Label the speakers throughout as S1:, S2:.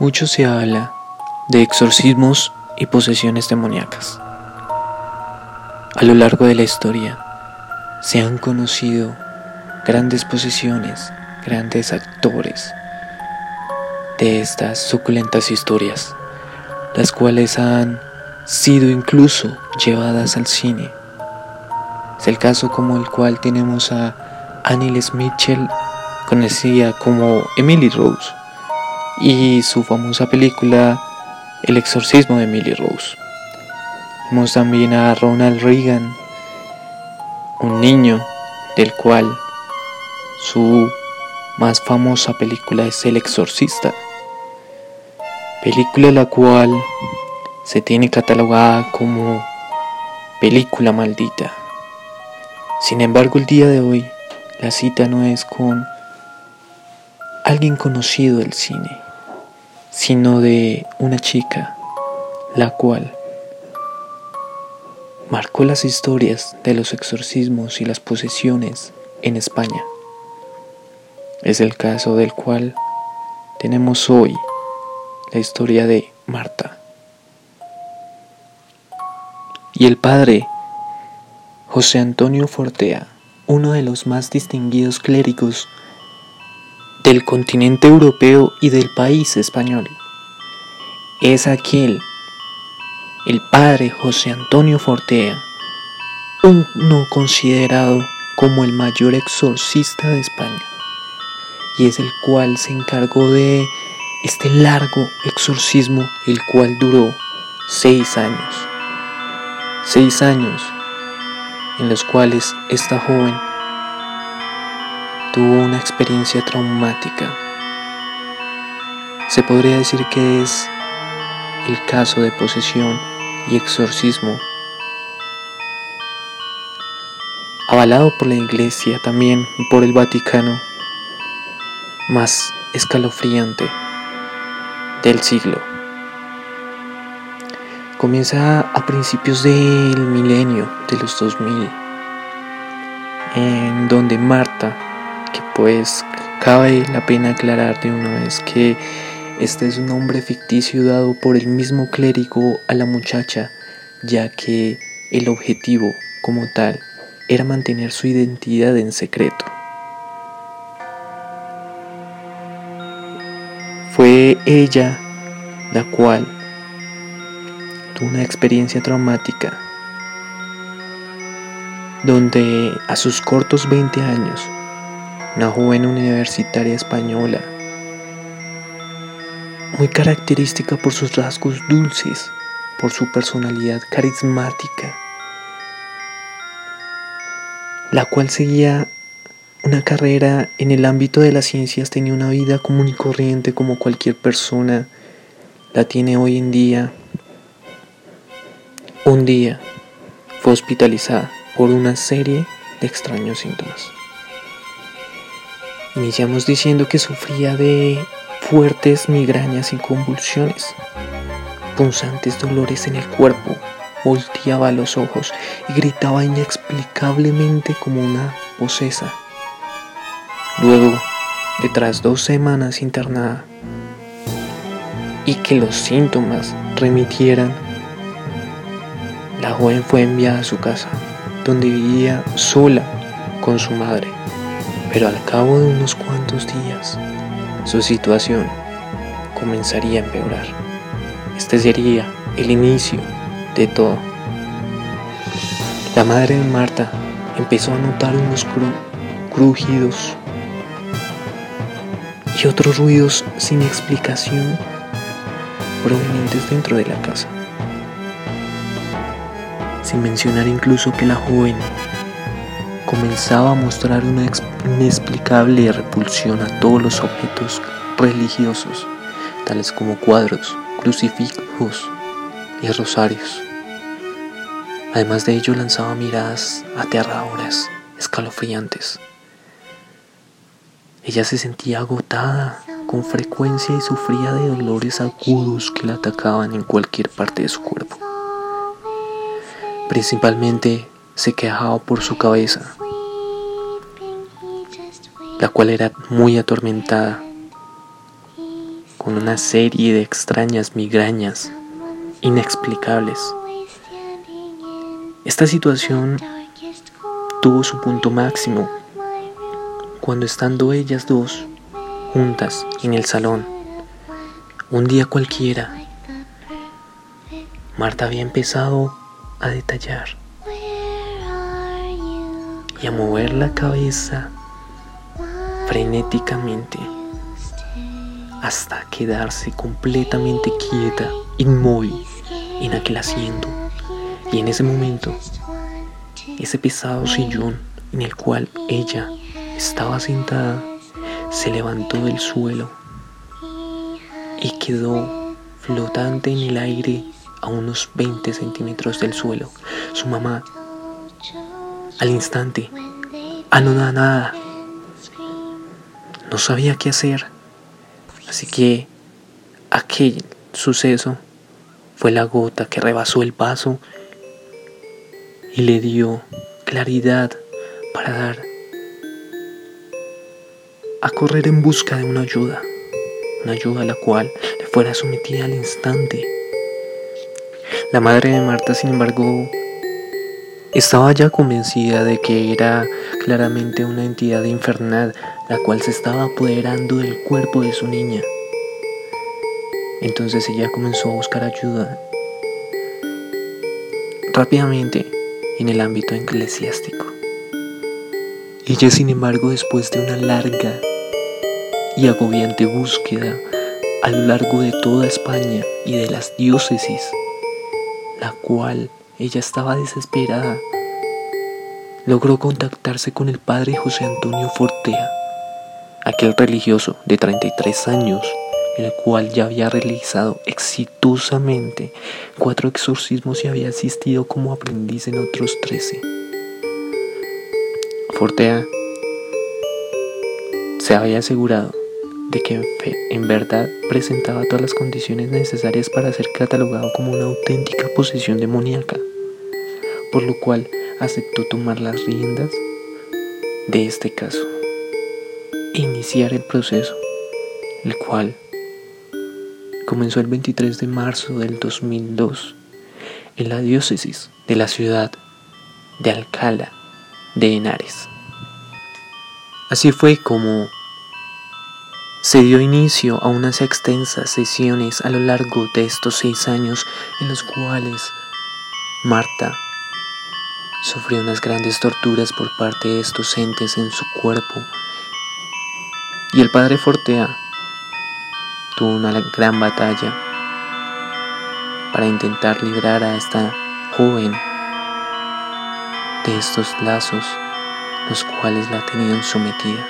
S1: Mucho se habla de exorcismos y posesiones demoníacas. A lo largo de la historia se han conocido grandes posesiones, grandes actores de estas suculentas historias, las cuales han sido incluso llevadas al cine. Es el caso como el cual tenemos a Annelies Mitchell, conocida como Emily Rose, y su famosa película El exorcismo de Emily Rose. Vemos también a Ronald Reagan, un niño del cual su más famosa película es El exorcista, película la cual se tiene catalogada como película maldita. Sin embargo, el día de hoy la cita no es con alguien conocido del cine, sino de una chica, la cual marcó las historias de los exorcismos y las posesiones en España. Es el caso del cual tenemos hoy la historia de Marta. Y el padre José Antonio Fortea, uno de los más distinguidos clérigos del continente europeo y del país español. Es aquel, el padre José Antonio Fortea, uno considerado como el mayor exorcista de España, y es el cual se encargó de este largo exorcismo, el cual duró seis años. Seis años en los cuales esta joven tuvo una experiencia traumática. Se podría decir que es el caso de posesión y exorcismo avalado por la Iglesia también y por el Vaticano, más escalofriante del siglo. Comienza a principios del milenio de los 2000, en donde Marta que pues cabe la pena aclarar de una vez que este es un nombre ficticio dado por el mismo clérigo a la muchacha, ya que el objetivo como tal era mantener su identidad en secreto. Fue ella la cual tuvo una experiencia traumática donde a sus cortos 20 años una joven universitaria española, muy característica por sus rasgos dulces, por su personalidad carismática, la cual seguía una carrera en el ámbito de las ciencias, tenía una vida común y corriente como cualquier persona la tiene hoy en día. Un día fue hospitalizada por una serie de extraños síntomas. Iniciamos diciendo que sufría de fuertes migrañas y convulsiones, punzantes dolores en el cuerpo, volteaba los ojos y gritaba inexplicablemente como una posesa. Luego, de tras dos semanas internada, y que los síntomas remitieran, la joven fue enviada a su casa, donde vivía sola con su madre pero al cabo de unos cuantos días su situación comenzaría a empeorar. Este sería el inicio de todo. La madre de Marta empezó a notar unos crujidos y otros ruidos sin explicación provenientes dentro de la casa. Sin mencionar incluso que la joven comenzaba a mostrar una inexplicable repulsión a todos los objetos religiosos, tales como cuadros, crucifijos y rosarios. Además de ello lanzaba miradas aterradoras, escalofriantes. Ella se sentía agotada con frecuencia y sufría de dolores agudos que la atacaban en cualquier parte de su cuerpo. Principalmente se quejaba por su cabeza, la cual era muy atormentada con una serie de extrañas migrañas inexplicables. Esta situación tuvo su punto máximo cuando estando ellas dos juntas en el salón, un día cualquiera, Marta había empezado a detallar y a mover la cabeza frenéticamente hasta quedarse completamente quieta, inmóvil en aquel asiento. Y en ese momento, ese pesado sillón en el cual ella estaba sentada se levantó del suelo y quedó flotante en el aire a unos 20 centímetros del suelo. Su mamá, al instante, anonadada, no sabía qué hacer. Así que aquel suceso fue la gota que rebasó el vaso y le dio claridad para dar a correr en busca de una ayuda, una ayuda a la cual le fuera sometida al instante. La madre de Marta, sin embargo, estaba ya convencida de que era claramente una entidad infernal la cual se estaba apoderando del cuerpo de su niña. Entonces ella comenzó a buscar ayuda rápidamente en el ámbito eclesiástico. Ella, sin embargo, después de una larga y agobiante búsqueda a lo largo de toda España y de las diócesis, la cual ella estaba desesperada, logró contactarse con el padre José Antonio Fortea aquel religioso de 33 años, el cual ya había realizado exitosamente cuatro exorcismos y había asistido como aprendiz en otros 13. Fortea se había asegurado de que en verdad presentaba todas las condiciones necesarias para ser catalogado como una auténtica posesión demoníaca, por lo cual aceptó tomar las riendas de este caso iniciar el proceso, el cual comenzó el 23 de marzo del 2002 en la diócesis de la ciudad de Alcalá de Henares. Así fue como se dio inicio a unas extensas sesiones a lo largo de estos seis años en los cuales Marta sufrió unas grandes torturas por parte de estos entes en su cuerpo y el padre Fortea tuvo una gran batalla para intentar librar a esta joven de estos lazos los cuales la tenían sometida.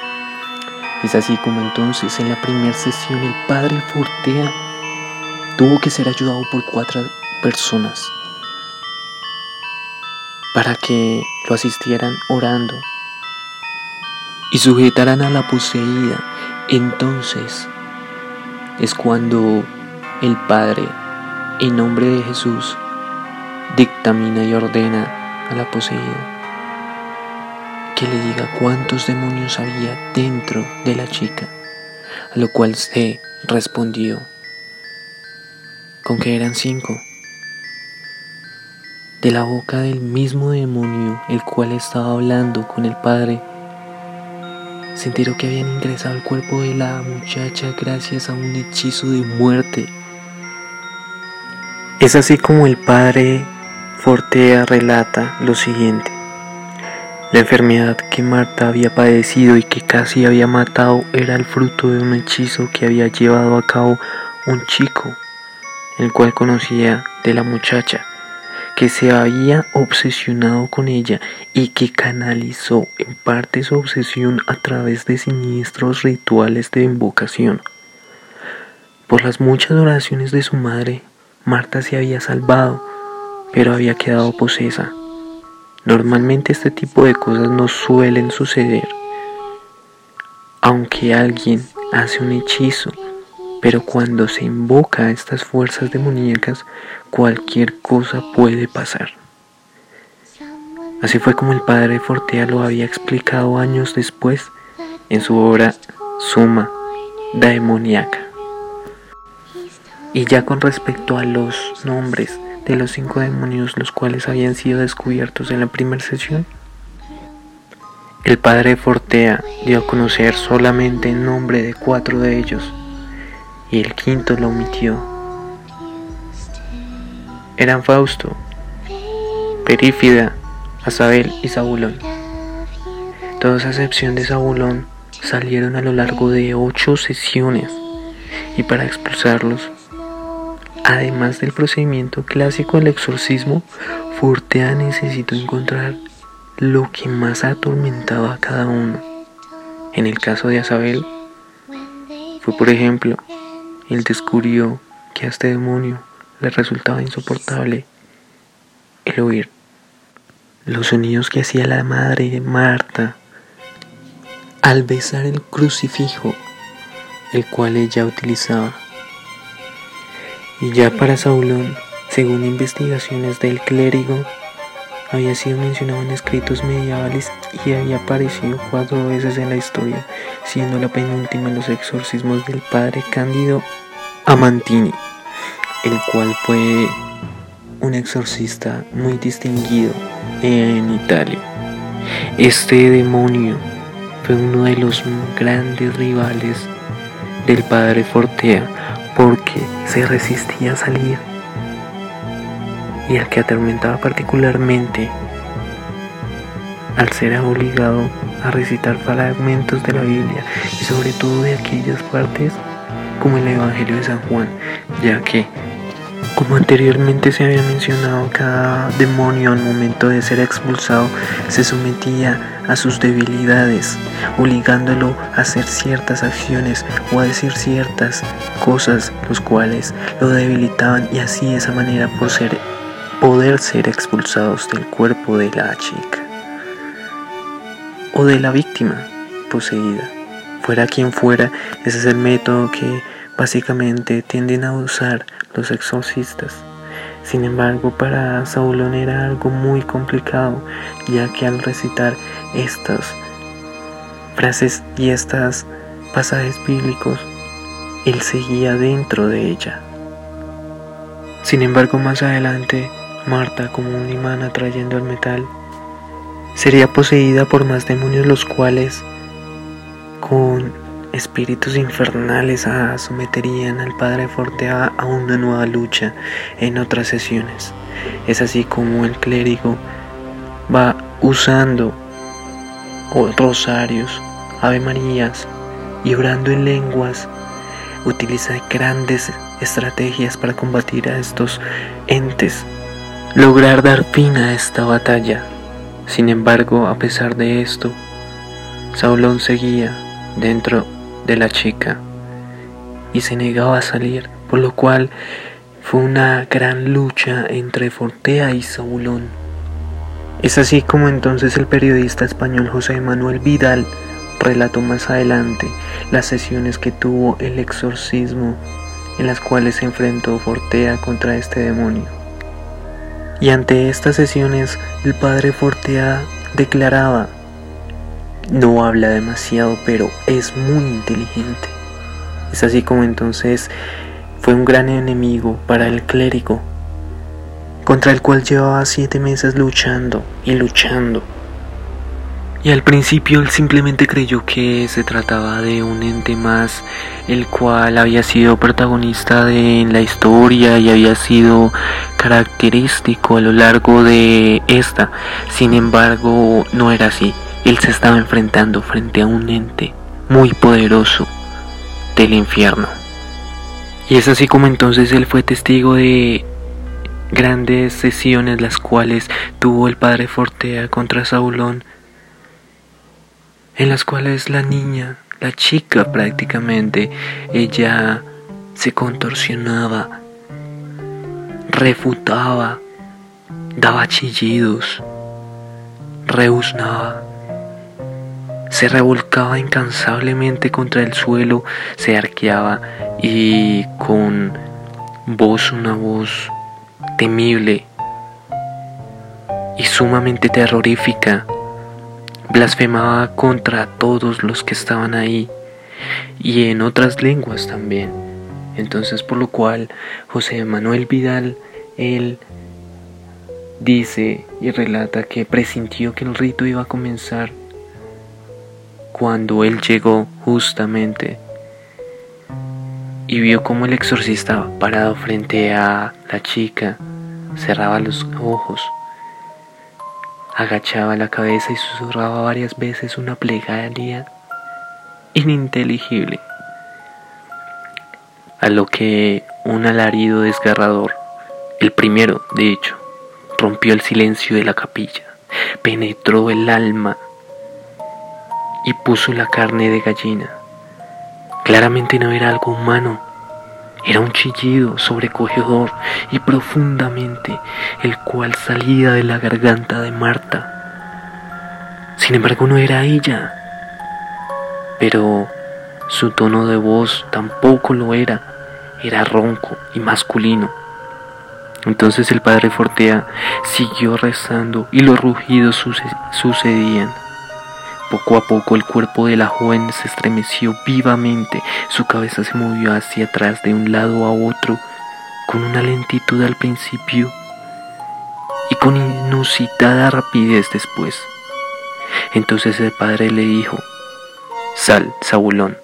S1: Es así como entonces en la primera sesión el padre Fortea tuvo que ser ayudado por cuatro personas para que lo asistieran orando y sujetaran a la poseída entonces es cuando el Padre, en nombre de Jesús, dictamina y ordena a la poseída que le diga cuántos demonios había dentro de la chica, a lo cual se respondió con que eran cinco. De la boca del mismo demonio el cual estaba hablando con el Padre, se enteró que habían ingresado al cuerpo de la muchacha gracias a un hechizo de muerte. Es así como el padre Fortea relata lo siguiente. La enfermedad que Marta había padecido y que casi había matado era el fruto de un hechizo que había llevado a cabo un chico, el cual conocía de la muchacha que se había obsesionado con ella y que canalizó en parte su obsesión a través de siniestros rituales de invocación. Por las muchas oraciones de su madre, Marta se había salvado, pero había quedado posesa. Normalmente este tipo de cosas no suelen suceder. Aunque alguien hace un hechizo pero cuando se invoca a estas fuerzas demoníacas, cualquier cosa puede pasar. Así fue como el padre Fortea lo había explicado años después en su obra Suma Demoníaca. Y ya con respecto a los nombres de los cinco demonios los cuales habían sido descubiertos en la primera sesión, el padre Fortea dio a conocer solamente el nombre de cuatro de ellos y el quinto lo omitió. Eran Fausto, Perífida, Azabel y Zabulón. Todos a excepción de Zabulón salieron a lo largo de ocho sesiones y para expulsarlos Además del procedimiento clásico del exorcismo, Fortea necesitó encontrar lo que más atormentaba a cada uno. En el caso de Isabel, fue por ejemplo, él descubrió que a este demonio le resultaba insoportable el oír los sonidos que hacía la madre de Marta al besar el crucifijo, el cual ella utilizaba. Y ya para Saulón, según investigaciones del clérigo, había sido mencionado en escritos medievales y había aparecido cuatro veces en la historia, siendo la penúltima en los exorcismos del padre Cándido Amantini, el cual fue un exorcista muy distinguido en Italia. Este demonio fue uno de los grandes rivales del padre Fortea, porque se resistía a salir y al que atormentaba particularmente al ser obligado a recitar fragmentos de la Biblia y sobre todo de aquellas partes como el Evangelio de San Juan, ya que como anteriormente se había mencionado, cada demonio al momento de ser expulsado se sometía a sus debilidades, obligándolo a hacer ciertas acciones o a decir ciertas cosas, los cuales lo debilitaban y así de esa manera por ser, poder ser expulsados del cuerpo de la chica o de la víctima poseída. Fuera quien fuera, ese es el método que básicamente tienden a usar los exorcistas. Sin embargo, para Saulón era algo muy complicado, ya que al recitar estas frases y estas pasajes bíblicos, él seguía dentro de ella. Sin embargo, más adelante, Marta, como un imán atrayendo el metal, sería poseída por más demonios los cuales, con espíritus infernales someterían al padre Fortea a una nueva lucha en otras sesiones. Es así como el clérigo va usando rosarios, ave marías y orando en lenguas. Utiliza grandes estrategias para combatir a estos entes, lograr dar fin a esta batalla. Sin embargo, a pesar de esto, Saulón seguía dentro de la chica y se negaba a salir, por lo cual fue una gran lucha entre Fortea y Saulón. Es así como entonces el periodista español José Manuel Vidal relató más adelante las sesiones que tuvo el exorcismo en las cuales se enfrentó Fortea contra este demonio. Y ante estas sesiones el padre Fortea declaraba no habla demasiado, pero es muy inteligente. Es así como entonces fue un gran enemigo para el clérigo, contra el cual llevaba siete meses luchando y luchando. Y al principio él simplemente creyó que se trataba de un ente más, el cual había sido protagonista de la historia y había sido característico a lo largo de esta. Sin embargo, no era así. Él se estaba enfrentando frente a un ente muy poderoso del infierno. Y es así como entonces él fue testigo de grandes sesiones las cuales tuvo el padre Fortea contra Saulón, en las cuales la niña, la chica prácticamente, ella se contorsionaba, refutaba, daba chillidos, rebuznaba se revolcaba incansablemente contra el suelo, se arqueaba y con voz, una voz temible y sumamente terrorífica, blasfemaba contra todos los que estaban ahí y en otras lenguas también. Entonces por lo cual José Manuel Vidal, él dice y relata que presintió que el rito iba a comenzar cuando él llegó justamente y vio como el exorcista parado frente a la chica cerraba los ojos, agachaba la cabeza y susurraba varias veces una plegaria ininteligible, a lo que un alarido desgarrador, el primero de hecho, rompió el silencio de la capilla, penetró el alma y puso la carne de gallina. Claramente no era algo humano, era un chillido sobrecogedor y profundamente, el cual salía de la garganta de Marta. Sin embargo, no era ella, pero su tono de voz tampoco lo era, era ronco y masculino. Entonces el padre Fortea siguió rezando y los rugidos sucedían. Poco a poco el cuerpo de la joven se estremeció vivamente, su cabeza se movió hacia atrás de un lado a otro, con una lentitud al principio y con inusitada rapidez después. Entonces el padre le dijo, Sal, Zabulón.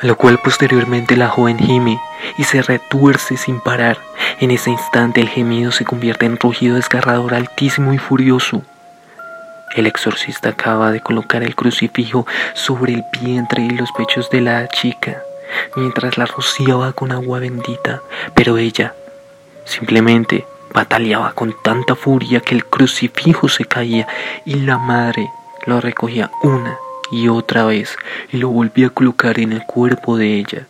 S1: A lo cual posteriormente la joven gime y se retuerce sin parar. En ese instante el gemido se convierte en rugido desgarrador altísimo y furioso. El exorcista acaba de colocar el crucifijo sobre el vientre y los pechos de la chica, mientras la rociaba con agua bendita, pero ella simplemente bataleaba con tanta furia que el crucifijo se caía y la madre lo recogía una y otra vez y lo volvía a colocar en el cuerpo de ella.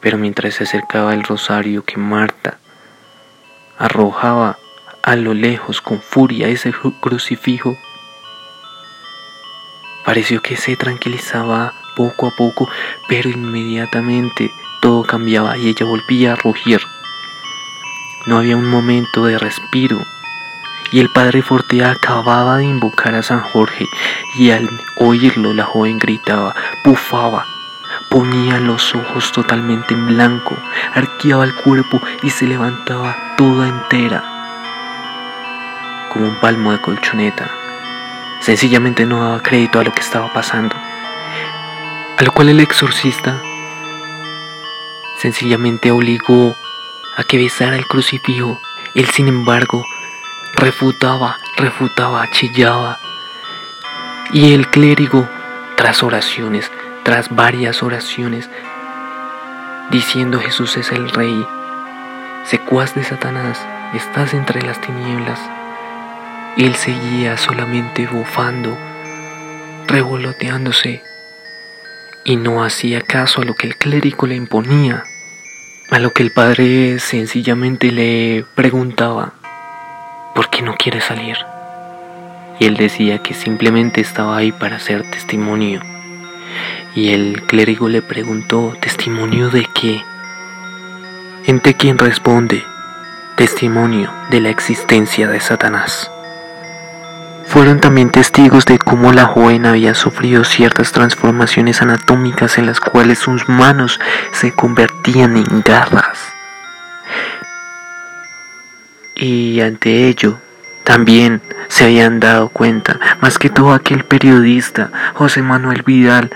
S1: Pero mientras se acercaba el rosario que Marta arrojaba a lo lejos con furia ese crucifijo, pareció que se tranquilizaba poco a poco, pero inmediatamente todo cambiaba y ella volvía a rugir. No había un momento de respiro, y el padre Fortea acababa de invocar a San Jorge, y al oírlo la joven gritaba, bufaba, ponía los ojos totalmente en blanco, arqueaba el cuerpo y se levantaba toda entera como un palmo de colchoneta. Sencillamente no daba crédito a lo que estaba pasando. A lo cual el exorcista sencillamente obligó a que besara el crucifijo. Él, sin embargo, refutaba, refutaba, chillaba. Y el clérigo, tras oraciones, tras varias oraciones, diciendo Jesús es el rey, secuaz de Satanás, estás entre las tinieblas, él seguía solamente bufando, revoloteándose, y no hacía caso a lo que el clérigo le imponía, a lo que el padre sencillamente le preguntaba, ¿por qué no quiere salir? Y él decía que simplemente estaba ahí para hacer testimonio. Y el clérigo le preguntó, ¿testimonio de qué? Entre quien responde, testimonio de la existencia de Satanás. Fueron también testigos de cómo la joven había sufrido ciertas transformaciones anatómicas en las cuales sus manos se convertían en garras. Y ante ello, también se habían dado cuenta, más que todo aquel periodista, José Manuel Vidal,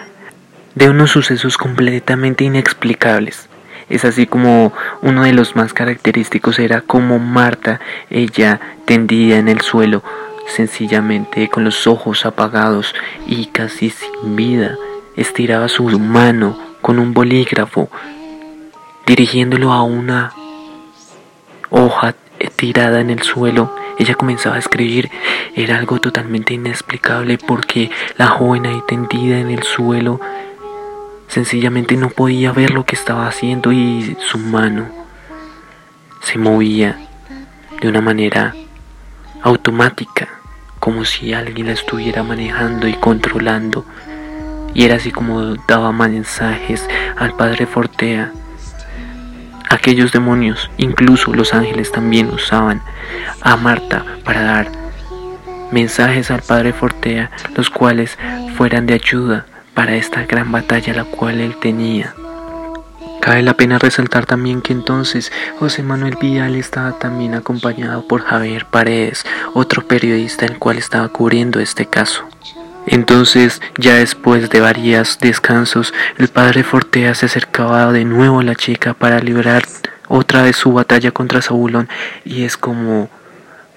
S1: de unos sucesos completamente inexplicables. Es así como uno de los más característicos era como Marta, ella tendida en el suelo, sencillamente con los ojos apagados y casi sin vida, estiraba su mano con un bolígrafo, dirigiéndolo a una hoja tirada en el suelo. Ella comenzaba a escribir. Era algo totalmente inexplicable porque la joven ahí tendida en el suelo sencillamente no podía ver lo que estaba haciendo y su mano se movía de una manera automática como si alguien la estuviera manejando y controlando. Y era así como daba mensajes al padre Fortea. Aquellos demonios, incluso los ángeles también usaban a Marta para dar mensajes al padre Fortea, los cuales fueran de ayuda para esta gran batalla la cual él tenía. Cabe la pena resaltar también que entonces José Manuel Vial estaba también acompañado por Javier Paredes, otro periodista el cual estaba cubriendo este caso. Entonces, ya después de varios descansos, el padre Fortea se acercaba de nuevo a la chica para librar otra vez su batalla contra Saúlón y es como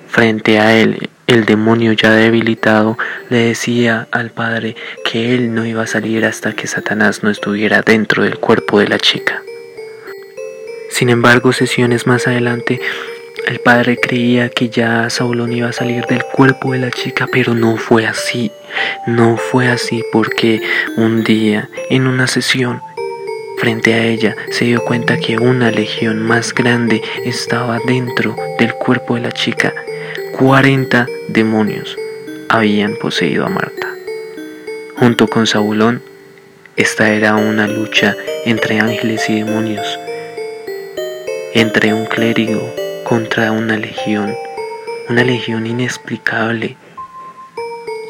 S1: frente a él el demonio ya debilitado le decía al padre que él no iba a salir hasta que Satanás no estuviera dentro del cuerpo de la chica. Sin embargo, sesiones más adelante, el padre creía que ya Saulón iba a salir del cuerpo de la chica, pero no fue así. No fue así porque un día, en una sesión, frente a ella, se dio cuenta que una legión más grande estaba dentro del cuerpo de la chica 40 demonios habían poseído a Marta. Junto con Saulón, esta era una lucha entre ángeles y demonios, entre un clérigo contra una legión, una legión inexplicable.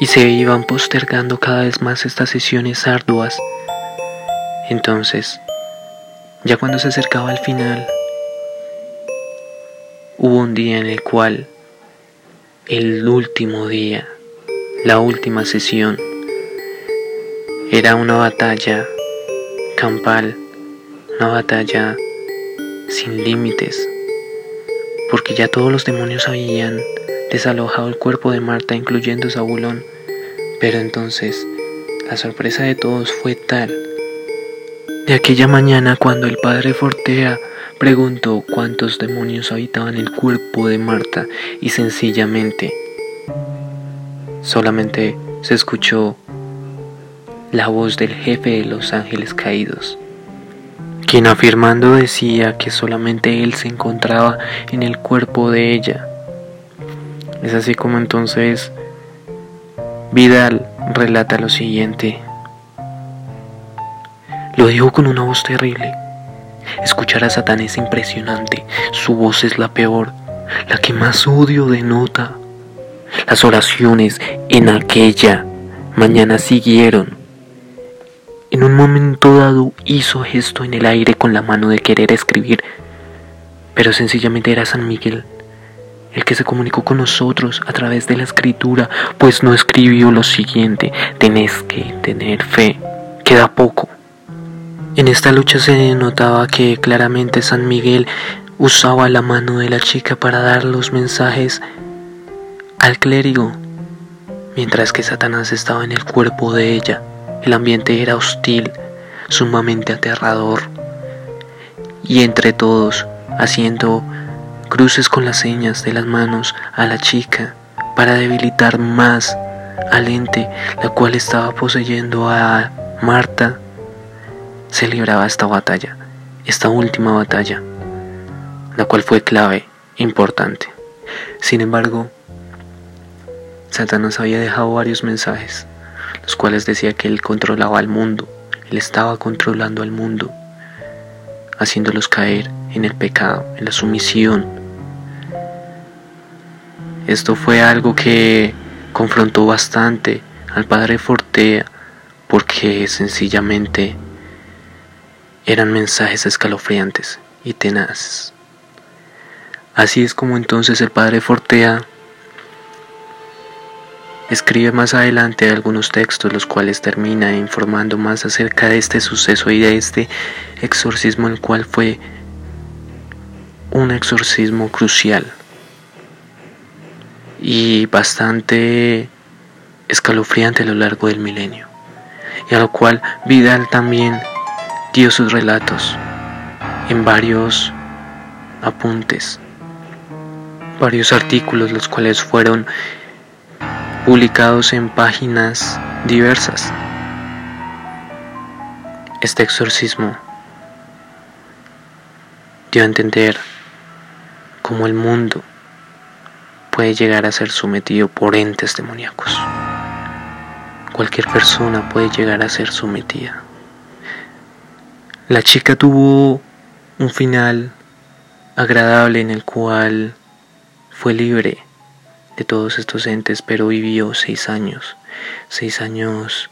S1: Y se iban postergando cada vez más estas sesiones arduas. Entonces, ya cuando se acercaba al final, hubo un día en el cual el último día, la última sesión. Era una batalla campal, una batalla sin límites, porque ya todos los demonios habían desalojado el cuerpo de Marta, incluyendo Zabulón. Pero entonces, la sorpresa de todos fue tal. De aquella mañana cuando el padre Fortea Preguntó cuántos demonios habitaban el cuerpo de Marta y sencillamente solamente se escuchó la voz del jefe de los ángeles caídos, quien afirmando decía que solamente él se encontraba en el cuerpo de ella. Es así como entonces Vidal relata lo siguiente. Lo dijo con una voz terrible Escuchar a Satán es impresionante. Su voz es la peor, la que más odio denota. Las oraciones en aquella mañana siguieron. En un momento dado hizo gesto en el aire con la mano de querer escribir, pero sencillamente era San Miguel el que se comunicó con nosotros a través de la escritura, pues no escribió lo siguiente, tenés que tener fe, queda poco. En esta lucha se notaba que claramente San Miguel usaba la mano de la chica para dar los mensajes al clérigo, mientras que Satanás estaba en el cuerpo de ella. El ambiente era hostil, sumamente aterrador. Y entre todos, haciendo cruces con las señas de las manos a la chica para debilitar más al ente, la cual estaba poseyendo a Marta se libraba esta batalla, esta última batalla, la cual fue clave, importante. Sin embargo, Satanás había dejado varios mensajes, los cuales decía que él controlaba al mundo, él estaba controlando al mundo, haciéndolos caer en el pecado, en la sumisión. Esto fue algo que confrontó bastante al padre Fortea, porque sencillamente eran mensajes escalofriantes y tenaces. Así es como entonces el padre Fortea escribe más adelante algunos textos los cuales termina informando más acerca de este suceso y de este exorcismo el cual fue un exorcismo crucial y bastante escalofriante a lo largo del milenio y a lo cual Vidal también dio sus relatos en varios apuntes, varios artículos los cuales fueron publicados en páginas diversas. Este exorcismo dio a entender cómo el mundo puede llegar a ser sometido por entes demoníacos. Cualquier persona puede llegar a ser sometida. La chica tuvo un final agradable en el cual fue libre de todos estos entes, pero vivió seis años, seis años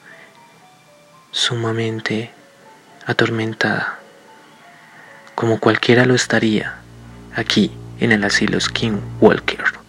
S1: sumamente atormentada, como cualquiera lo estaría aquí en el asilo Skinwalker.